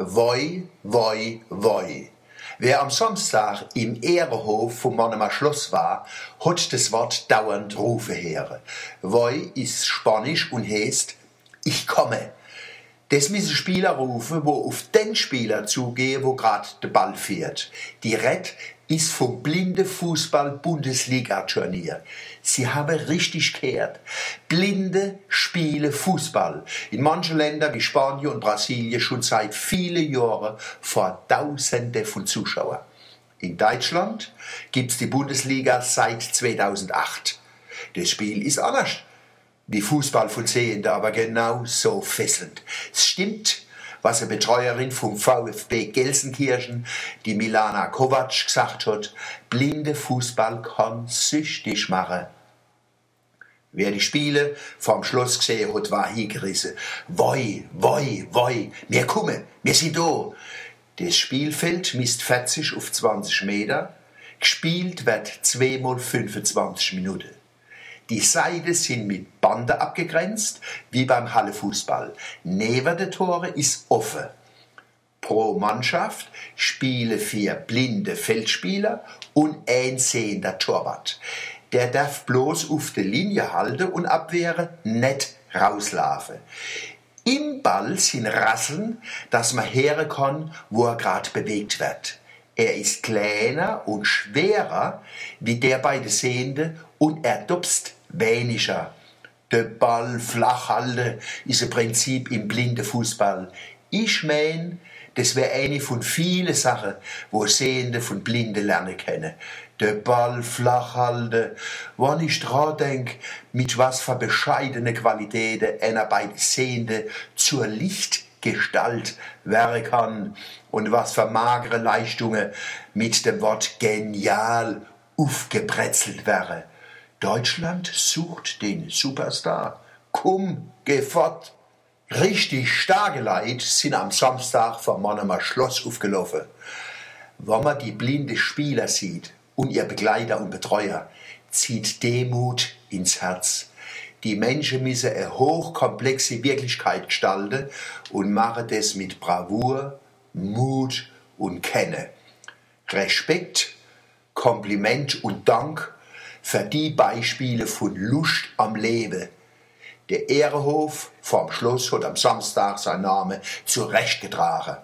Woi, woi, woi. Wer am Samstag im Ehrehof vom Mannemer Schloss war, hat das Wort dauernd rufe her. Woi ist Spanisch und heißt ich komme. Das müssen Spieler rufen, wo auf den Spieler zugehen, wo grad der Ball fährt. Die Red ist vom blinde Fußball-Bundesliga-Turnier. Sie haben richtig gehört. Blinde spiele Fußball. In manchen Ländern wie Spanien und Brasilien schon seit vielen Jahren vor Tausende von Zuschauern. In Deutschland gibt's die Bundesliga seit 2008. Das Spiel ist anders wie Fußball von Sehenden, aber genau so fesselnd. Es stimmt, was eine Betreuerin vom VfB Gelsenkirchen, die Milana Kovac, gesagt hat, blinde Fußball kann süchtig machen. Wer die Spiele vom Schloss gesehen hat, war hingerissen. Woi, woi, woi, wir kommen, wir sind da. Das Spielfeld misst 40 auf 20 Meter. Gespielt wird zweimal 25 Minuten. Die Seiten sind mit Bande abgegrenzt, wie beim Hallefußball. Neben der Tore ist offen. Pro Mannschaft spielen vier blinde Feldspieler und ein sehender Torwart. Der darf bloß auf der Linie halten und abwehren, nicht rauslaufen. Im Ball sind Rasseln, dass man hören kann, wo er gerade bewegt wird. Er ist kleiner und schwerer wie der bei den Sehenden und er dupst weniger. Der Ball flach halten ist ein Prinzip im blinden Fußball. Ich mein, das wäre eine von vielen Sachen, wo Sehende von Blinden lernen können. Der Ball flach halten. Wenn ich dran denk, mit was für bescheidene Qualitäten einer bei den Sehenden zur Lichtgestalt werden kann und was für magere Leistungen mit dem Wort genial aufgebrezelt wäre. Deutschland sucht den Superstar. Komm, geh fort. Richtig starke Leute sind am Samstag vom Mannemer Schloss aufgelaufen. Wenn man die blinde Spieler sieht und ihr Begleiter und Betreuer, zieht Demut ins Herz. Die Menschen müssen eine hochkomplexe Wirklichkeit gestalten und machen das mit Bravour, Mut und Kenne. Respekt, Kompliment und Dank für die Beispiele von Lust am Leben. Der Ehrenhof vom Schloss hat am Samstag seinen Namen zurechtgetragen.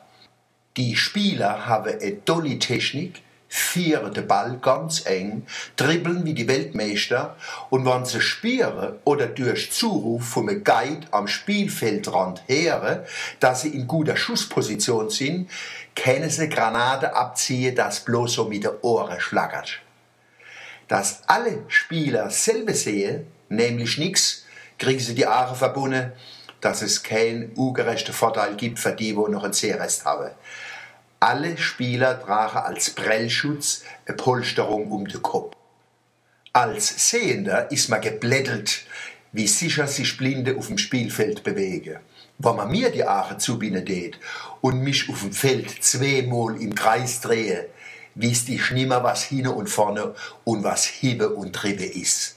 Die Spieler haben eine tolle Technik, führen den Ball ganz eng, dribbeln wie die Weltmeister und wenn sie spüren oder durch Zuruf vom Guide am Spielfeldrand hören, dass sie in guter Schussposition sind, können sie Granate abziehen, das bloß so mit den Ohren schlagert dass alle Spieler selber sehen, nämlich nichts, kriegen sie die Aare verbunden, dass es keinen ungerechten Vorteil gibt für die, wo noch einen Sehrest haben. Alle Spieler tragen als Prellschutz eine Polsterung um den Kopf. Als Sehender ist man geblättelt, wie sicher sich Blinde auf dem Spielfeld bewegen. Wenn man mir die Aare zubinden und mich auf dem Feld zweimal im Kreis drehe, wisst ich nimmer, was hinne und vorne und was hiebe und triebe ist.